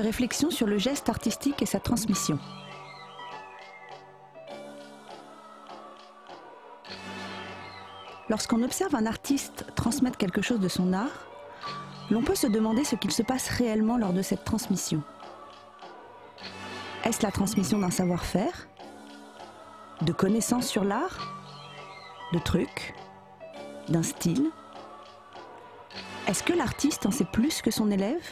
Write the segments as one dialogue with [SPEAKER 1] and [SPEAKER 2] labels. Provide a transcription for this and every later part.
[SPEAKER 1] quelques réflexions sur le geste artistique et sa transmission. Lorsqu'on observe un artiste transmettre quelque chose de son art, l'on peut se demander ce qu'il se passe réellement lors de cette transmission. Est-ce la transmission d'un savoir-faire De connaissances sur l'art De trucs D'un style? Est-ce que l'artiste en sait plus que son élève?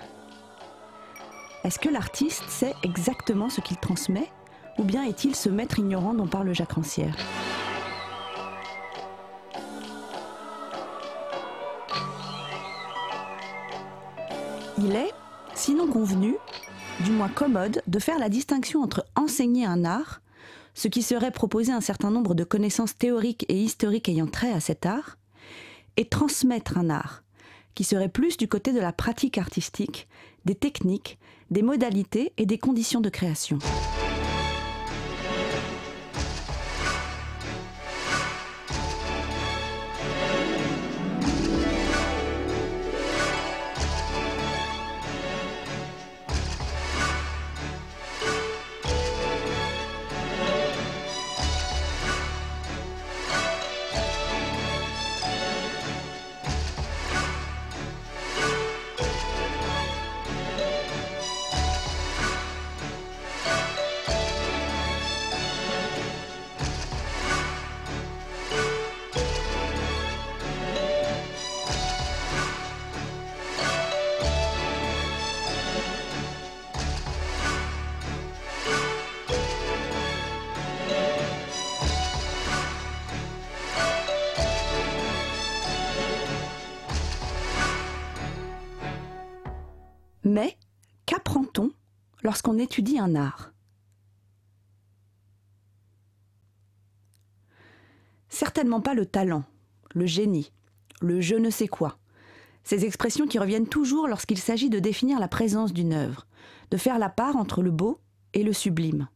[SPEAKER 1] Est-ce que l'artiste sait exactement ce qu'il transmet Ou bien est-il ce maître ignorant dont parle Jacques Rancière? Il est, sinon convenu, du moins commode, de faire la distinction entre enseigner un art, ce qui serait proposer un certain nombre de connaissances théoriques et historiques ayant trait à cet art, et transmettre un art, qui serait plus du côté de la pratique artistique, des techniques, des modalités et des conditions de création. Lorsqu'on étudie un art Certainement pas le talent, le génie, le je ne sais quoi. Ces expressions qui reviennent toujours lorsqu'il s'agit de définir la présence d'une œuvre, de faire la part entre le beau et le sublime.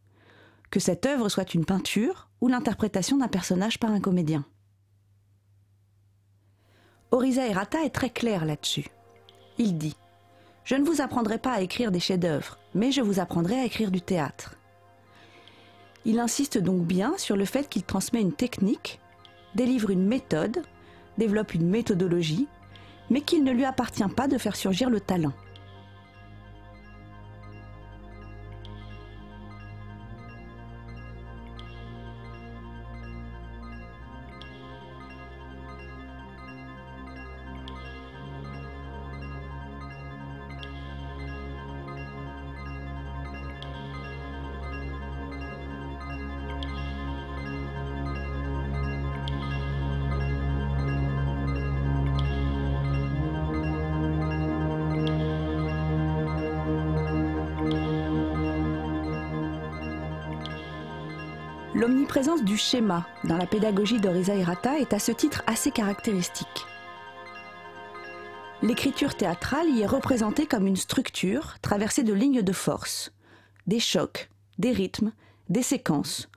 [SPEAKER 1] Que cette œuvre soit une peinture ou l'interprétation d'un personnage par un comédien. Orisa Errata est très clair là-dessus. Il dit je ne vous apprendrai pas à écrire des chefs-d'œuvre, mais je vous apprendrai à écrire du théâtre. Il insiste donc bien sur le fait qu'il transmet une technique, délivre une méthode, développe une méthodologie, mais qu'il ne lui appartient pas de faire surgir le talent. L'omniprésence du schéma dans la pédagogie d'Orisa Hirata est à ce titre assez caractéristique. L'écriture théâtrale y est représentée comme une structure traversée de lignes de force, des chocs, des rythmes, des séquences,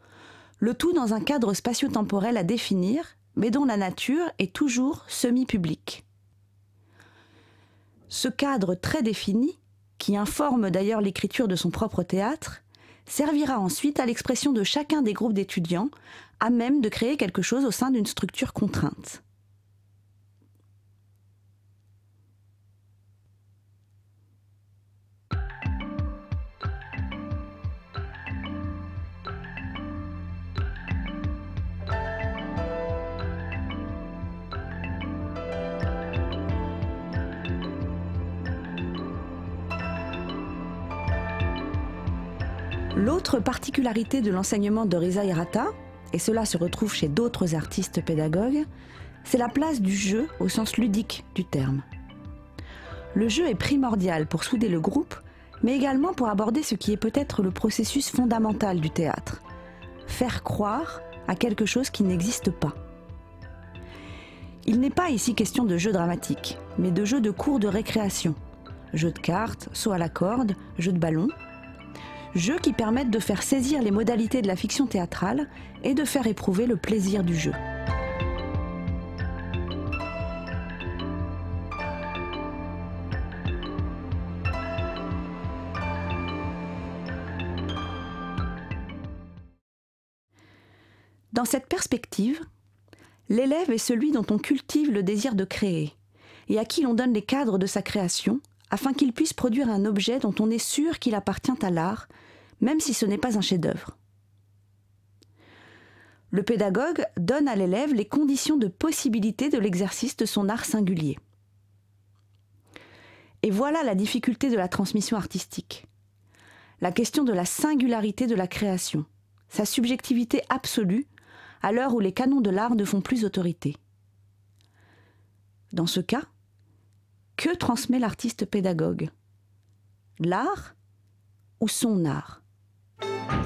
[SPEAKER 1] le tout dans un cadre spatio-temporel à définir, mais dont la nature est toujours semi-publique. Ce cadre très défini, qui informe d'ailleurs l'écriture de son propre théâtre, servira ensuite à l'expression de chacun des groupes d'étudiants, à même de créer quelque chose au sein d'une structure contrainte. L'autre particularité de l'enseignement de Riza Hirata, et cela se retrouve chez d'autres artistes pédagogues, c'est la place du jeu au sens ludique du terme. Le jeu est primordial pour souder le groupe, mais également pour aborder ce qui est peut-être le processus fondamental du théâtre. Faire croire à quelque chose qui n'existe pas. Il n'est pas ici question de jeu dramatique, mais de jeu de cours de récréation. Jeu de cartes, saut à la corde, jeu de ballon, jeux qui permettent de faire saisir les modalités de la fiction théâtrale et de faire éprouver le plaisir du jeu. Dans cette perspective, l'élève est celui dont on cultive le désir de créer et à qui l'on donne les cadres de sa création afin qu'il puisse produire un objet dont on est sûr qu'il appartient à l'art même si ce n'est pas un chef-d'œuvre. Le pédagogue donne à l'élève les conditions de possibilité de l'exercice de son art singulier. Et voilà la difficulté de la transmission artistique. La question de la singularité de la création, sa subjectivité absolue, à l'heure où les canons de l'art ne font plus autorité. Dans ce cas, que transmet l'artiste pédagogue? L'art ou son art? Thank you.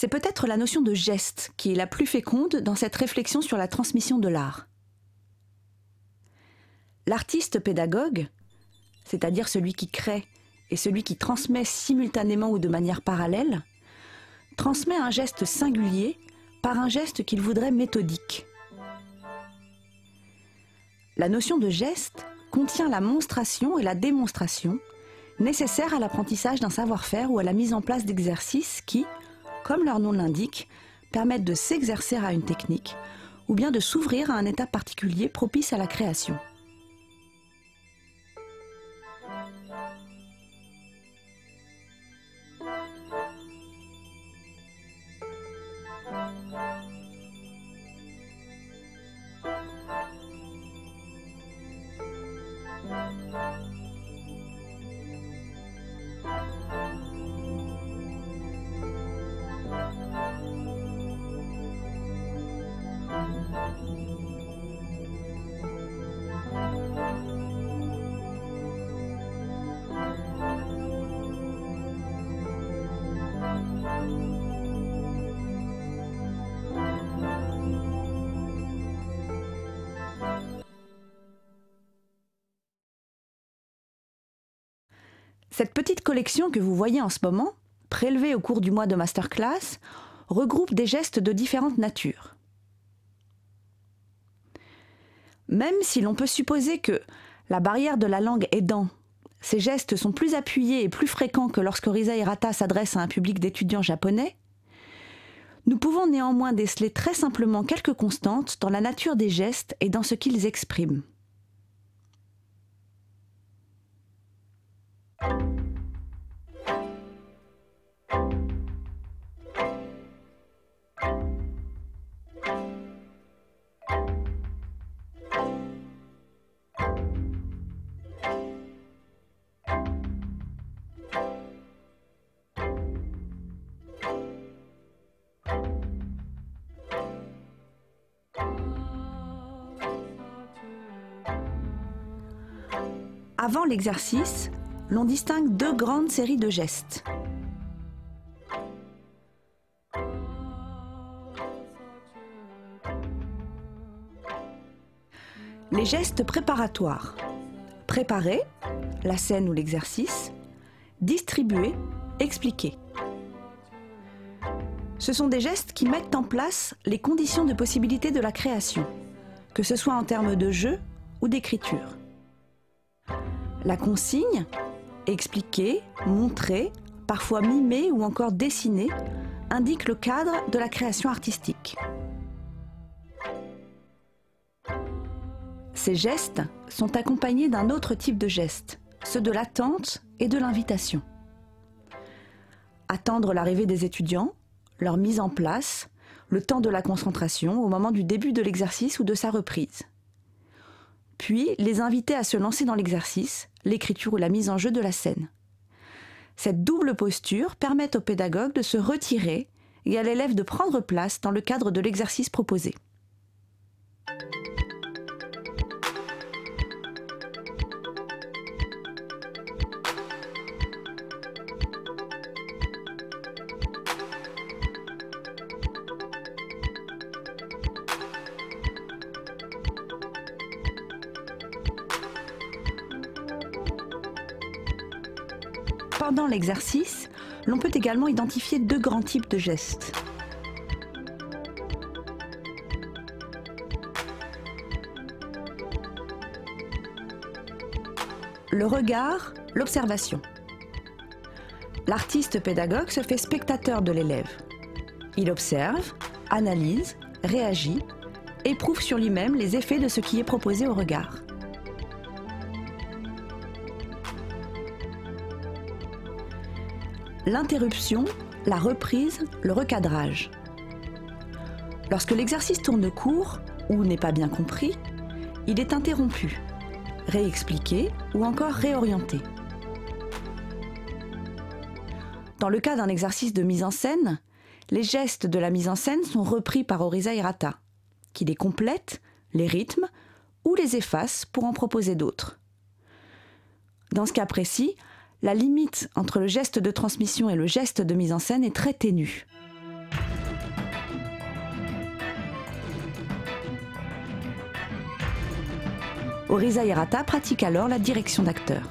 [SPEAKER 1] C'est peut-être la notion de geste qui est la plus féconde dans cette réflexion sur la transmission de l'art. L'artiste pédagogue, c'est-à-dire celui qui crée et celui qui transmet simultanément ou de manière parallèle, transmet un geste singulier par un geste qu'il voudrait méthodique. La notion de geste contient la monstration et la démonstration nécessaires à l'apprentissage d'un savoir-faire ou à la mise en place d'exercices qui, comme leur nom l'indique, permettent de s'exercer à une technique ou bien de s'ouvrir à un état particulier propice à la création. Cette petite collection que vous voyez en ce moment, prélevée au cours du mois de masterclass, regroupe des gestes de différentes natures. Même si l'on peut supposer que la barrière de la langue aidant, ces gestes sont plus appuyés et plus fréquents que lorsque Risa Hirata s'adresse à un public d'étudiants japonais, nous pouvons néanmoins déceler très simplement quelques constantes dans la nature des gestes et dans ce qu'ils expriment. Avant l'exercice, l'on distingue deux grandes séries de gestes. Les gestes préparatoires. Préparer, la scène ou l'exercice. Distribuer, expliquer. Ce sont des gestes qui mettent en place les conditions de possibilité de la création, que ce soit en termes de jeu ou d'écriture. La consigne, expliquer, montrer, parfois mimer ou encore dessiner, indique le cadre de la création artistique. Ces gestes sont accompagnés d'un autre type de gestes, ceux de l'attente et de l'invitation. Attendre l'arrivée des étudiants, leur mise en place, le temps de la concentration au moment du début de l'exercice ou de sa reprise puis les inviter à se lancer dans l'exercice, l'écriture ou la mise en jeu de la scène. Cette double posture permet au pédagogue de se retirer et à l'élève de prendre place dans le cadre de l'exercice proposé. Pendant l'exercice, l'on peut également identifier deux grands types de gestes. Le regard, l'observation. L'artiste pédagogue se fait spectateur de l'élève. Il observe, analyse, réagit, éprouve sur lui-même les effets de ce qui est proposé au regard. L'interruption, la reprise, le recadrage. Lorsque l'exercice tourne court ou n'est pas bien compris, il est interrompu, réexpliqué ou encore réorienté. Dans le cas d'un exercice de mise en scène, les gestes de la mise en scène sont repris par Orisa Hirata, qui les complète, les rythme ou les efface pour en proposer d'autres. Dans ce cas précis, la limite entre le geste de transmission et le geste de mise en scène est très ténue. Orisa Hirata pratique alors la direction d'acteur.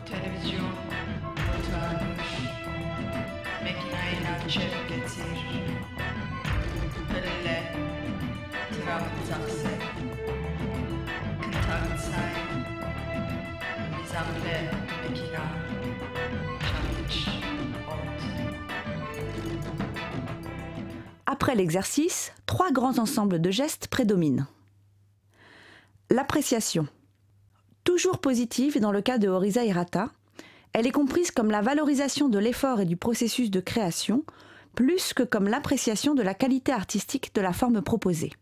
[SPEAKER 1] Après l'exercice, trois grands ensembles de gestes prédominent. L'appréciation. Toujours positive dans le cas de Horisa Hirata, elle est comprise comme la valorisation de l'effort et du processus de création, plus que comme l'appréciation de la qualité artistique de la forme proposée.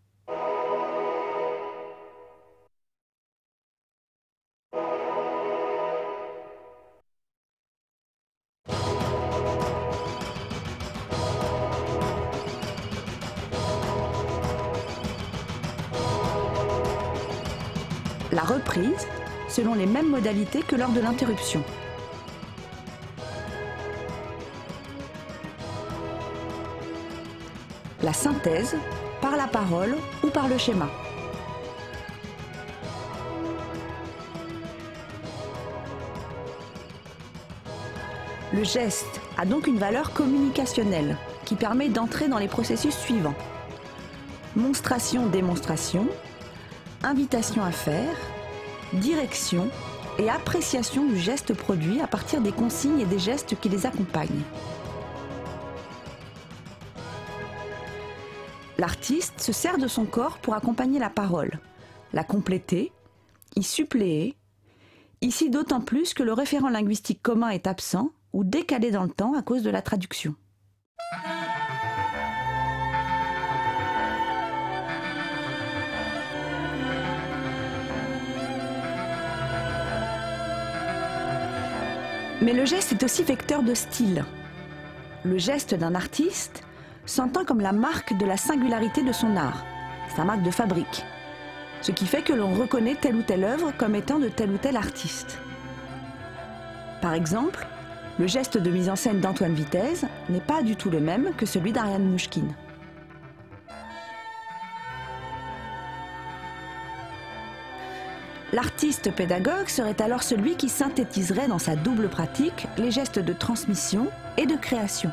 [SPEAKER 1] La reprise selon les mêmes modalités que lors de l'interruption. La synthèse par la parole ou par le schéma. Le geste a donc une valeur communicationnelle qui permet d'entrer dans les processus suivants. Monstration-démonstration, invitation à faire, direction et appréciation du geste produit à partir des consignes et des gestes qui les accompagnent. L'artiste se sert de son corps pour accompagner la parole, la compléter, y suppléer, ici d'autant plus que le référent linguistique commun est absent ou décalé dans le temps à cause de la traduction. Mais le geste est aussi vecteur de style. Le geste d'un artiste s'entend comme la marque de la singularité de son art, sa marque de fabrique, ce qui fait que l'on reconnaît telle ou telle œuvre comme étant de tel ou tel artiste. Par exemple, le geste de mise en scène d'Antoine Vitesse n'est pas du tout le même que celui d'Ariane Mouchkine. L'artiste pédagogue serait alors celui qui synthétiserait dans sa double pratique les gestes de transmission et de création.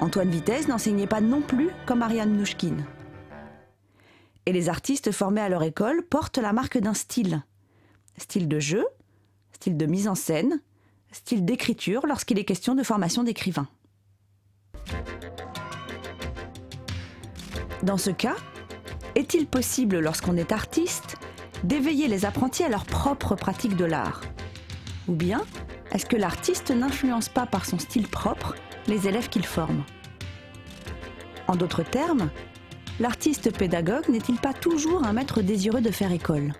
[SPEAKER 1] Antoine Vitesse n'enseignait pas non plus comme Ariane Nouchkine. Et les artistes formés à leur école portent la marque d'un style. Style de jeu, style de mise en scène, style d'écriture lorsqu'il est question de formation d'écrivain. Dans ce cas, est-il possible lorsqu'on est artiste d'éveiller les apprentis à leur propre pratique de l'art. Ou bien est-ce que l'artiste n'influence pas par son style propre les élèves qu'il forme? En d'autres termes, l'artiste pédagogue n'est-il pas toujours un maître désireux de faire école?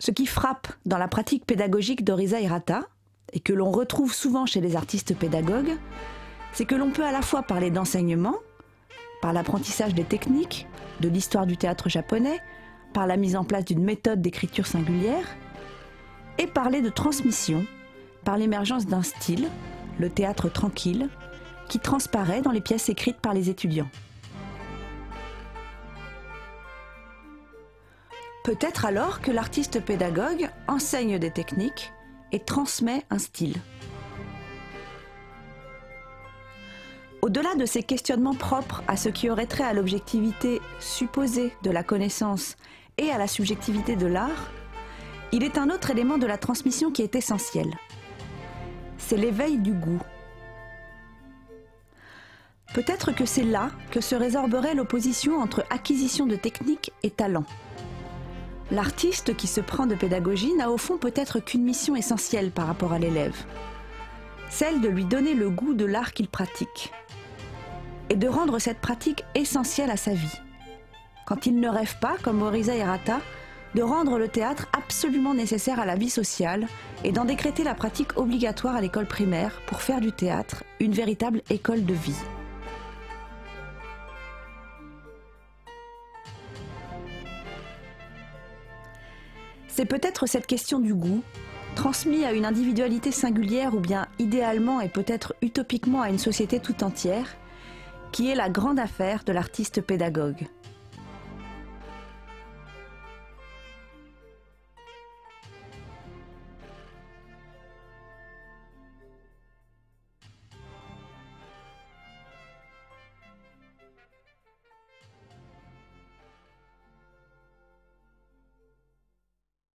[SPEAKER 1] Ce qui frappe dans la pratique pédagogique d'Orisa Hirata, et que l'on retrouve souvent chez les artistes pédagogues, c'est que l'on peut à la fois parler d'enseignement, par l'apprentissage des techniques, de l'histoire du théâtre japonais, par la mise en place d'une méthode d'écriture singulière, et parler de transmission, par l'émergence d'un style, le théâtre tranquille, qui transparaît dans les pièces écrites par les étudiants. Peut-être alors que l'artiste pédagogue enseigne des techniques et transmet un style. Au-delà de ces questionnements propres à ce qui aurait trait à l'objectivité supposée de la connaissance et à la subjectivité de l'art, il est un autre élément de la transmission qui est essentiel. C'est l'éveil du goût. Peut-être que c'est là que se résorberait l'opposition entre acquisition de technique et talent. L'artiste qui se prend de pédagogie n'a au fond peut-être qu'une mission essentielle par rapport à l'élève, celle de lui donner le goût de l'art qu'il pratique, et de rendre cette pratique essentielle à sa vie. Quand il ne rêve pas, comme Morisa Hirata, de rendre le théâtre absolument nécessaire à la vie sociale et d'en décréter la pratique obligatoire à l'école primaire pour faire du théâtre une véritable école de vie. C'est peut-être cette question du goût, transmis à une individualité singulière ou bien idéalement et peut-être utopiquement à une société tout entière, qui est la grande affaire de l'artiste pédagogue.